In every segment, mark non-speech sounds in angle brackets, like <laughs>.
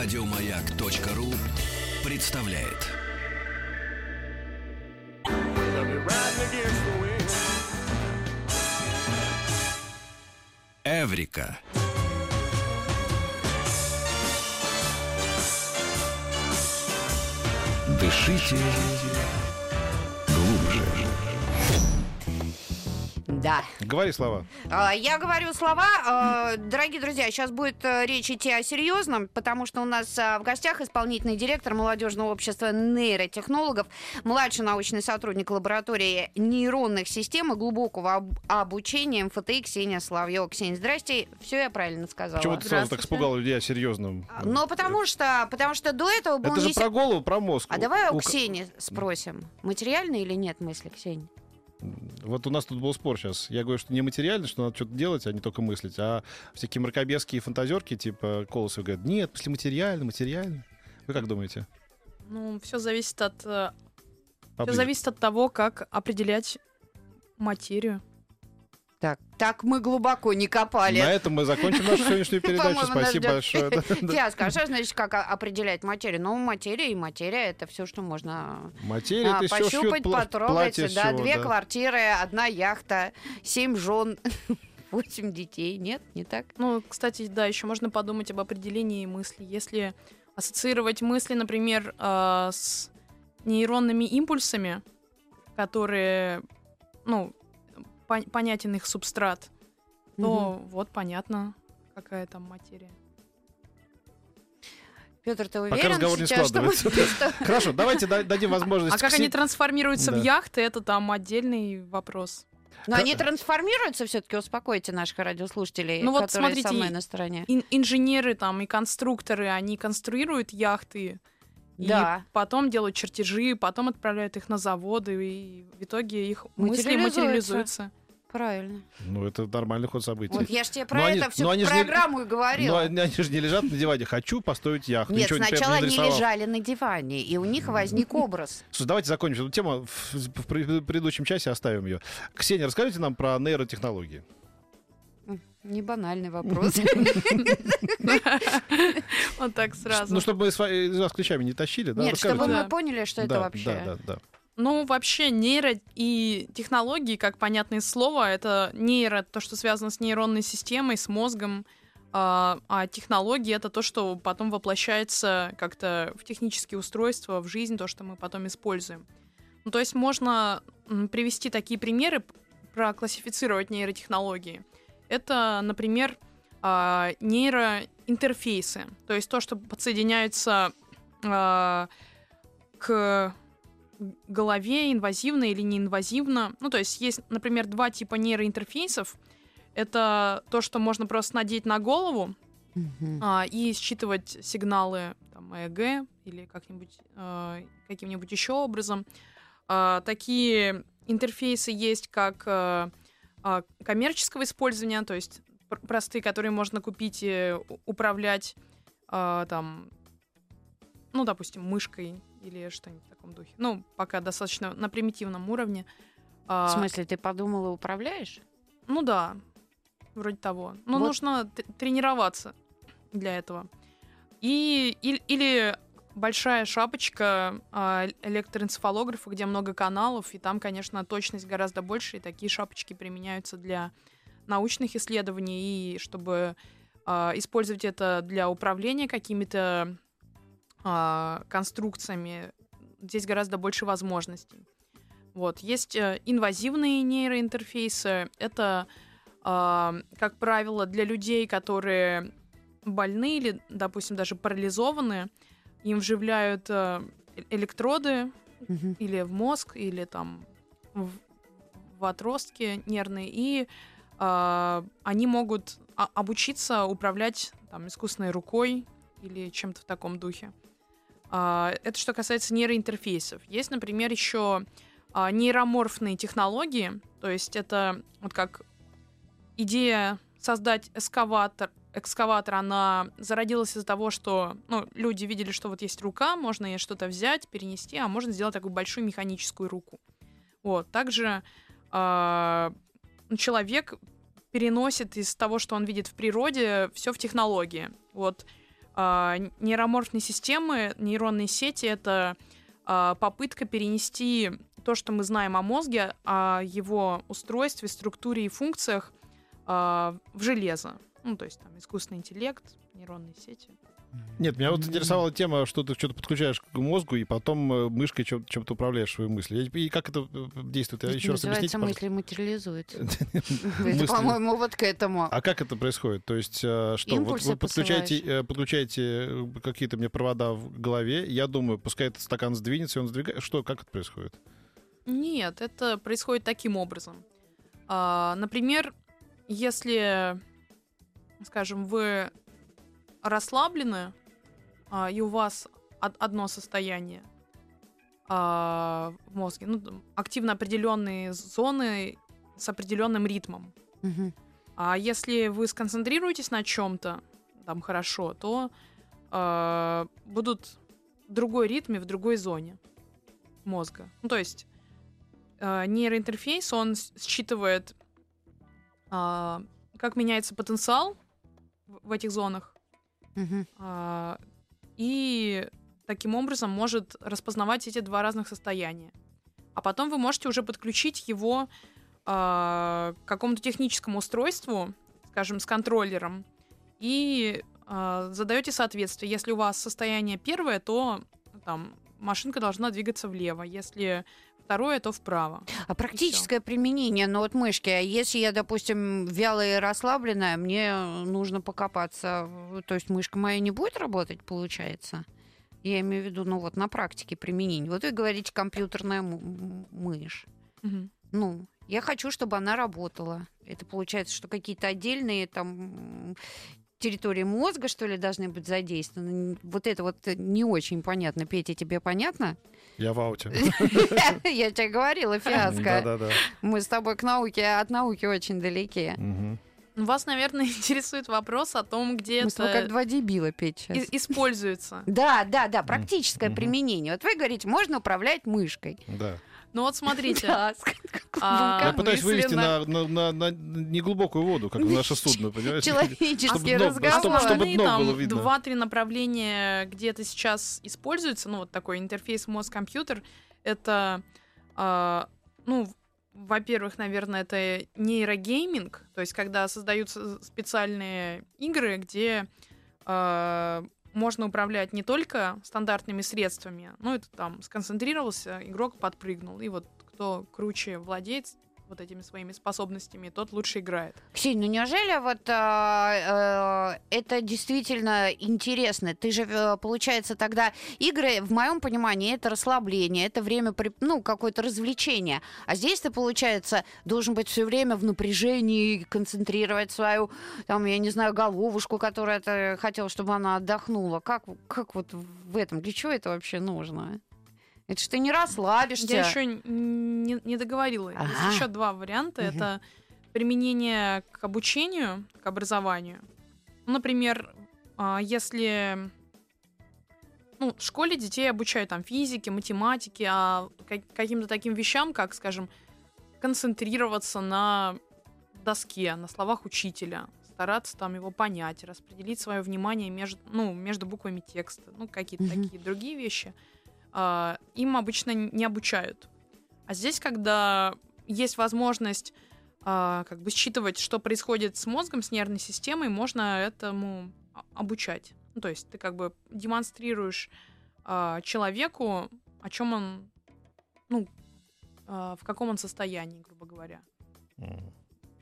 Радиомаяк.ру представляет. Эврика. Дышите Да. Говори слова. А, Я говорю слова. А, Дорогие друзья, сейчас будет э, речь идти о серьезном, потому что у нас а, в гостях исполнительный директор молодежного общества нейротехнологов, младший научный сотрудник лаборатории нейронных систем и глубокого об- обучения МФТИ Ксения Соловьева. Ксения, здрасте. Все я правильно сказала. Чего ты сразу так испугал людей о серьезном? Ну, потому что, потому что до этого был Это же не про голову, про мозг. А давай у У- Ксении спросим, материально или нет мысли, Ксения? Вот у нас тут был спор сейчас. Я говорю, что не материально, что надо что-то делать, а не только мыслить. А всякие мракобесские фантазерки, типа Колосов, говорят, нет, если материально, материально. Вы как думаете? Ну, все зависит от, э, Поближе. зависит от того, как определять материю. Так, так мы глубоко не копали. На этом мы закончим нашу сегодняшнюю <laughs> передачу. Спасибо большое. Фиаско. А что значит, как определять материю? Ну, материя и материя — это все, что можно Материя, а, пощупать, потрогать. Да, две квартиры, одна яхта, семь жен, <laughs> восемь детей. Нет, не так? Ну, кстати, да, еще можно подумать об определении мысли. Если ассоциировать мысли, например, э, с нейронными импульсами, которые, ну, понятен их субстрат, то вот понятно, какая там материя. Петр, ты Пока уверен разговор не сейчас, что мы- складывается. <laughs> что- Хорошо, давайте да- дадим возможность. А как они трансформируются в яхты, это там отдельный вопрос. Но они трансформируются все-таки, успокойте наших радиослушателей, Ну вот которые со смотрите, мной на стороне. Ин- инженеры там и конструкторы, они конструируют яхты, Да. и потом делают чертежи, потом отправляют их на заводы, и в итоге их мысли Материализуются. Правильно. Ну, это нормальный ход событий. Вот я же тебе про Но они- это всю но они же не- программу и Но говорила. они, они же не лежат на диване. Хочу построить яхту. Нет, Ничего сначала не они лежали на диване, и у них возник образ. Слушай, давайте закончим эту тему. В, в пред- предыдущем часе оставим ее. Ксения, расскажите нам про нейротехнологии. Не банальный вопрос. <laughs> Вот так сразу. Ну, чтобы мы с вами- из вас ключами не тащили, да? Нет, чтобы мы поняли, что это вообще. Да, да, да. Ну, вообще, нейро и технологии, как понятное слово, это нейро, то, что связано с нейронной системой, с мозгом, а, а технологии это то, что потом воплощается как-то в технические устройства, в жизнь, то, что мы потом используем. Ну, то есть можно привести такие примеры, проклассифицировать нейротехнологии. Это, например, а, нейроинтерфейсы, то есть то, что подсоединяется а, к голове инвазивно или неинвазивно. Ну, то есть есть, например, два типа нейроинтерфейсов. Это то, что можно просто надеть на голову Мгм. а, и считывать сигналы там, ЭЭГ или как-нибудь э, каким-нибудь еще образом. А, такие интерфейсы есть как э, а, коммерческого использования, то есть пр- простые, которые можно купить и управлять а, там, ну, допустим, мышкой или что-нибудь в таком духе. Ну, пока достаточно на примитивном уровне. В А, смысле, ты подумала, управляешь? ну да, вроде того. Но Вот. нужно тренироваться для этого. И, или, или большая шапочка а, электроэнцефалографа, где много каналов, и там, конечно, точность гораздо больше, и такие шапочки применяются для научных исследований, и чтобы а, использовать это для управления какими-то а, конструкциями, здесь гораздо больше возможностей. Вот. Есть э, инвазивные нейроинтерфейсы. Это, как правило, для людей, которые больны или, допустим, даже парализованы. Им вживляют э, э- электроды Мгм. или в мозг, или там в, в отростки нервные, и а, они могут а- обучиться управлять там, искусственной рукой или чем-то в таком духе. А, это что касается нейроинтерфейсов. Есть, например, еще а, нейроморфные технологии, то есть это вот как идея создать эскаватор, экскаватор, она зародилась из-за того, что ну, люди видели, что вот есть рука, можно ей что-то взять, перенести, а можно сделать такую большую механическую руку. Вот. Также а, человек переносит из того, что он видит в природе, все в технологии. Вот а, нейроморфные системы, нейронные сети — это а, попытка перенести то, что мы знаем о мозге, о его устройстве, структуре и функциях а, в железо. Ну, то есть там искусственный интеллект, нейронные сети. Нет, меня вот интересовала тема, что ты что-то подключаешь к мозгу, и потом э, мышкой чем- чем-то управляешь свои мысли. И как это э, действует? Это Еще раз объясните, мысли материализуются. <laughs> Это, по-моему, вот к этому. А как это происходит? То есть э, что? Вот вы подключаете, подключаете какие-то мне провода в голове, я думаю, пускай этот стакан сдвинется, и он сдвигает. Что, как это происходит? Нет, это происходит таким образом. А, например, если, скажем, вы расслаблены, а, и у вас од- одно состояние а, в мозге, ну, активно определенные зоны с определенным ритмом. Мгм. А если вы сконцентрируетесь на чем-то там хорошо, то э, будут другой ритм и в другой зоне мозга. Ну, то есть э, нейроинтерфейс, он считывает, а, как меняется потенциал в этих зонах, Мгм. а, и таким образом может распознавать эти два разных состояния. А потом вы можете уже подключить его а, к какому-то техническому устройству, скажем, с контроллером, и а, задаете соответствие. Если у вас состояние первое, то там машинка должна двигаться влево. Если второе, то вправо. А практическое применение, ну вот мышки, а если я, допустим, вялая и расслабленная, мне нужно покопаться, то есть мышка моя не будет работать, получается? Я имею в виду, ну вот на практике применения. Вот вы говорите компьютерная мышь. Мгм. Ну, я хочу, чтобы она работала. Это получается, что какие-то отдельные там территории мозга, что ли, должны быть задействованы. Вот это вот не очень понятно. Петя, тебе понятно? Я в ауте. <laughs> Я тебе говорила, фиаско. Да-да-да. Мы с тобой к науке, от науки очень далеки. Вас, наверное, <laughs> интересует вопрос о том, где Мы тобой как это два дебила, Петь, сейчас. и- используется. Да, да, да, практическое применение. Вот вы говорите, можно управлять мышкой. Да. Ну вот смотрите, <laughs> Да, А, Я пытаюсь вывести на, на, на, на неглубокую воду, как наше судно, понимаешь? Человеческий Чтобы дно- разговор. чтобы- чтобы Основные дно там было видно. два-три направления, где это сейчас используется, ну вот такой интерфейс мозг-компьютер, это, а, ну, во-первых, наверное, это нейрогейминг, то есть когда создаются специальные игры, где а, можно управлять не только стандартными средствами, ну это там сконцентрировался, игрок подпрыгнул, и вот кто круче владеет вот этими своими способностями, тот лучше играет. Ксения, ну неужели вот а, э, это действительно интересно? Ты же, э, получается, тогда игры, в моем понимании, это расслабление, это время, ну, какое-то развлечение. А здесь ты, получается, должен быть все время в напряжении, концентрировать свою, там, я не знаю, головушку, которая ты хотел, чтобы она отдохнула. Как, как вот в этом? Для чего это вообще нужно? Это ж ты не расслабишься. Я еще не, не договорила. Ага. Есть еще два варианта. Мгм. Это применение к обучению, к образованию. Ну, например, а, если ну, в школе детей обучают там физике, математике, а ка- каким-то таким вещам, как, скажем, концентрироваться на доске, на словах учителя, стараться там его понять, распределить свое внимание между, ну, между буквами текста, ну, какие-то Мгм. такие другие вещи, им обычно не обучают. А здесь, когда есть возможность а, как бы считывать, что происходит с мозгом, с нервной системой, можно этому а- обучать. Ну, то есть ты как бы демонстрируешь а, человеку, о чем он, ну, а, в каком он состоянии, грубо говоря.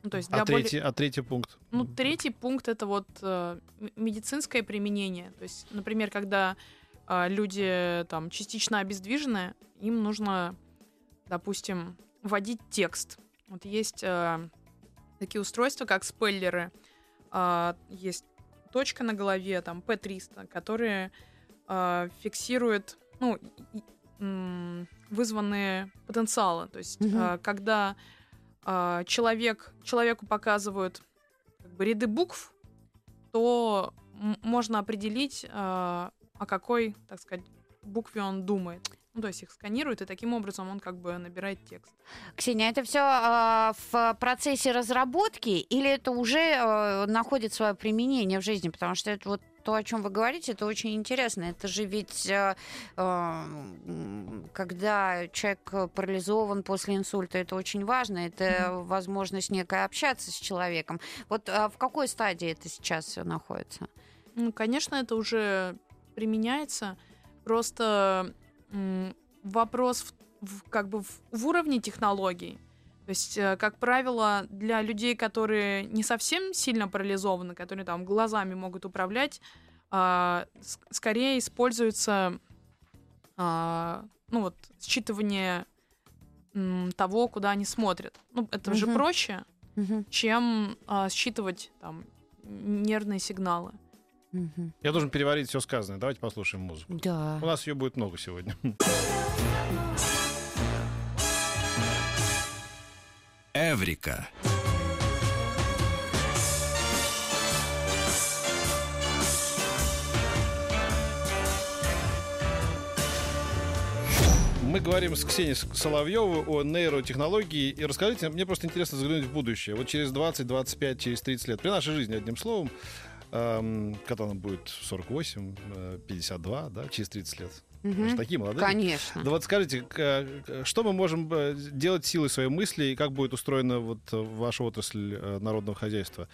Ну, то есть А для более- третий, а третий пункт? ну, третий пункт это вот э, медицинское применение. То есть, например, когда люди там частично обездвижены, им нужно, допустим, вводить текст. Вот есть э, такие устройства, как спеллеры. А, есть точка на голове, там P300, которые э, фиксируют, ну, и- м, вызванные потенциалы. То есть, Мгм. э, когда э, человек, человеку показывают как бы ряды букв, то можно определить, э, о какой, так сказать, букве он думает. Ну, то есть их сканирует, и таким образом он как бы набирает текст. Ксения, это все в процессе разработки или это уже э, находит свое применение в жизни? Потому что это вот то, о чем вы говорите, это очень интересно. Это же ведь э, э, когда человек парализован после инсульта, это очень важно. Это mm-hmm. возможность некая общаться с человеком. Вот а в какой стадии это сейчас все находится? Ну, конечно, это уже применяется. Просто вопрос в, в, как бы в, в уровне технологий. То есть, э, как правило, для людей, которые не совсем сильно парализованы, которые там глазами могут управлять, а, скорее используется а, ну вот считывание того, куда они смотрят. Ну, это угу. же проще, угу. чем а, считывать там нервные сигналы. Угу. Я должен переварить все сказанное. Давайте послушаем музыку. Да. У нас ее будет много сегодня. Эврика. Мы говорим с Ксенией Соловьевой о нейротехнологии. И расскажите, мне просто интересно заглянуть в будущее. Вот через 20, 25, через 30 лет, при нашей жизни, одним словом, когда нам будет 48, 52, э, да, через 30 лет. Угу. такие молодые. Конечно. Да вот скажите, что мы можем э, делать силой своей мысли, и как будет устроена вот э, ваша отрасль э, народного хозяйства?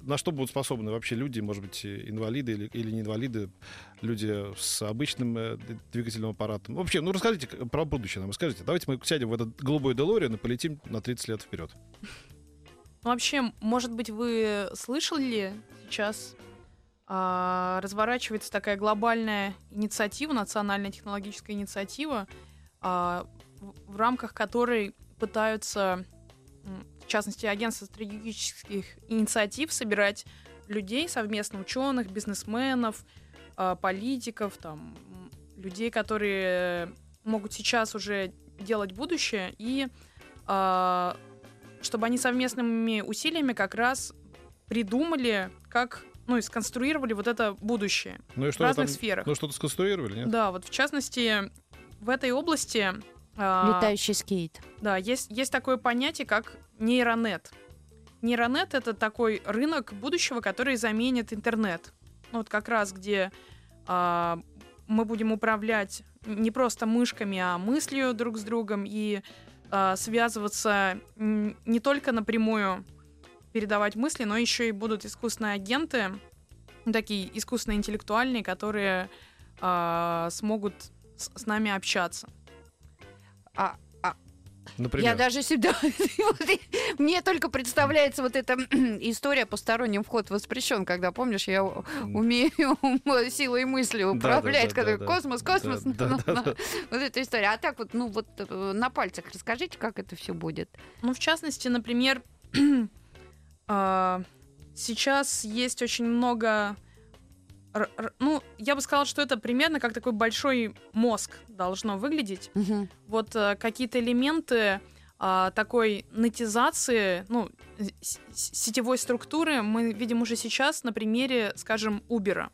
На что будут способны вообще люди, может быть, инвалиды или, или не инвалиды, люди с обычным двигательным аппаратом? Вообще, ну расскажите про будущее нам, расскажите. Давайте мы сядем в этот голубой Делориан и полетим на 30 лет вперед. Ну, вообще, может быть, вы слышали сейчас а, разворачивается такая глобальная инициатива, национальная технологическая инициатива, а, в, в рамках которой пытаются, в частности, агентство стратегических инициатив собирать людей совместно, ученых, бизнесменов, а, политиков, там, людей, которые могут сейчас уже делать будущее, и а, чтобы они совместными усилиями как раз придумали, как ну, и сконструировали вот это будущее ну, и что в разных там, сферах. Ну, что-то сконструировали, нет? Да, вот в частности, в этой области... А, Летающий скейт. Да, есть, есть такое понятие, как нейронет. Нейронет — это такой рынок будущего, который заменит интернет. Ну, вот как раз где а, мы будем управлять не просто мышками, а мыслью друг с другом и а, связываться не только напрямую передавать мысли, но еще и будут искусственные агенты, такие искусственные интеллектуальные, которые э, смогут с, с нами общаться. А, Например? Я даже всегда... <laughs> Мне только представляется вот эта <clears throat> история «Посторонним вход воспрещен», когда, помнишь, я умею <laughs> силой мысли управлять, когда космос, космос. Вот эта история. А так вот, ну вот э, на пальцах расскажите, как это все будет. Ну, в частности, например, <clears throat> а, сейчас есть очень много ну, я бы сказала, что это примерно как такой большой мозг должно выглядеть. Угу. Вот э, какие-то элементы э, такой нетизации, ну, сетевой структуры мы видим уже сейчас на примере, скажем, Uber.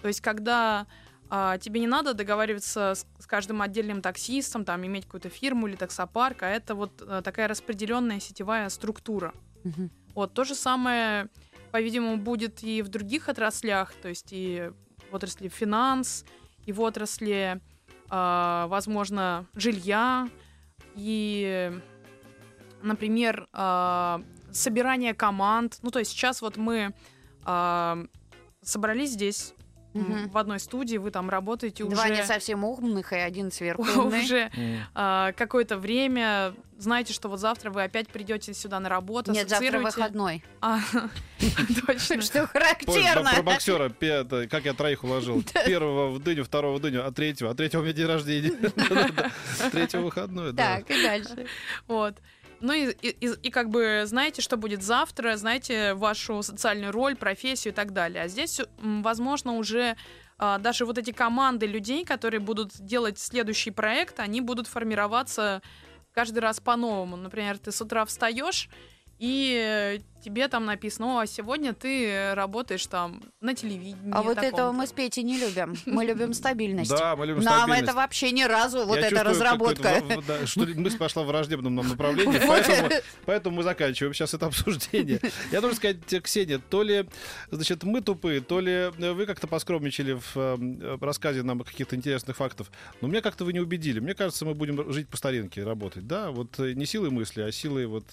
То есть, когда э, тебе не надо договариваться с, с каждым отдельным таксистом, там, иметь какую-то фирму или таксопарк, а это вот э, такая распределенная сетевая структура. Угу. Вот то же самое, по-видимому, будет и в других отраслях, то есть и в отрасли финанс, и в отрасли, э, возможно, жилья, и, например, э, собирание команд. Ну, то есть сейчас вот мы э, собрались здесь угу. в одной студии, вы там работаете Два уже... не совсем умных и один <laughs> сверху Уже а, какое-то время. Знаете, что вот завтра вы опять придете сюда на работу, Нет, завтра выходной. А, <laughs> точно. <laughs> Что характерно. Про боксера, как я троих уложил. Первого в дыню, второго в дыню, а третьего. А третьего у меня день рождения. <laughs> Третьего выходной, да. Так, и дальше. Вот. Ну и, и, и, как бы знаете, что будет завтра, знаете вашу социальную роль, профессию и так далее. А здесь, возможно, уже а, даже вот эти команды людей, которые будут делать следующий проект, они будут формироваться каждый раз по-новому. Например, ты с утра встаешь и тебе там написано, а сегодня ты работаешь там на телевидении. А вот таком-то». этого мы с Петей не любим. Мы любим стабильность. Да, мы любим Нам стабильность. это вообще ни разу, вот эта разработка. что мысль пошла в враждебном нам направлении, поэтому, мы заканчиваем сейчас это обсуждение. Я должен сказать, э, Ксения, то ли значит, мы тупые, то ли э, вы как-то поскромничали в э, рассказе нам каких-то интересных фактов, но меня как-то вы не убедили. Мне кажется, мы будем жить по старинке, работать. Да, вот э, не силой мысли, а силой вот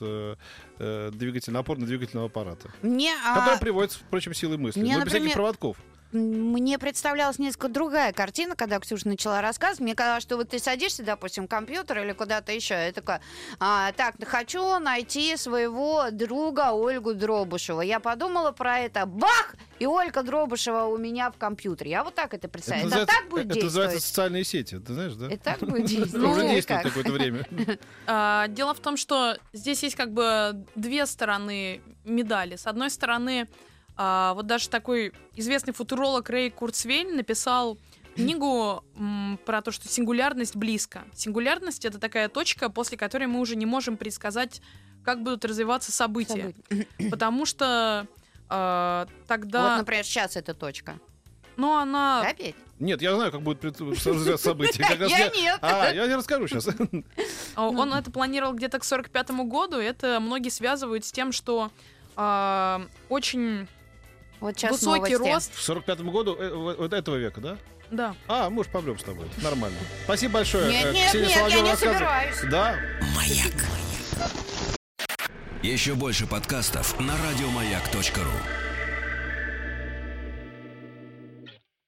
двигателя, опорно-двигательного аппарата. Мне, а, Который приводится, впрочем, силой мысли. мне, но без всяких например, проводков. Мне представлялась несколько другая картина, когда Ксюша начала рассказ. Мне казалось, что вот ты садишься, допустим, в компьютер или куда-то еще, и такая, а, так, хочу найти своего друга Ольгу Дробышева. Я подумала про это, бах! И Ольга Дробышева у меня в компьютере. Я вот так это представляю. Это, называется- так будет это называется действовать? социальные сети, ты знаешь, да? Это так будет действовать? Это уже действует как? какое-то время. <laughs> А, Дело в том, что здесь есть как бы две стороны медали. С одной стороны, а, вот даже такой известный футуролог Рэй Курцвейн написал книгу м, про то, что сингулярность близко. Сингулярность — это такая точка, после которой мы уже не можем предсказать, как будут развиваться события. События. Потому что а, тогда... Вот, например, сейчас эта точка. ну, она... Да, Петь? Нет, я знаю, как будет развиваться раз Я нет. А, я не расскажу сейчас. Он это планировал где-то к 45 году. Это многие связывают с тем, что а, очень Вот сейчас высокий новости. рост. В 45-м году э, вот вот этого века, да? Да. А, мы уж побрем с тобой. Нормально. Спасибо большое. Нет, э, нет, Ксения нет, я Соловьева не рассказывала. собираюсь. Да, Еще больше подкастов на радиомаяк.ру.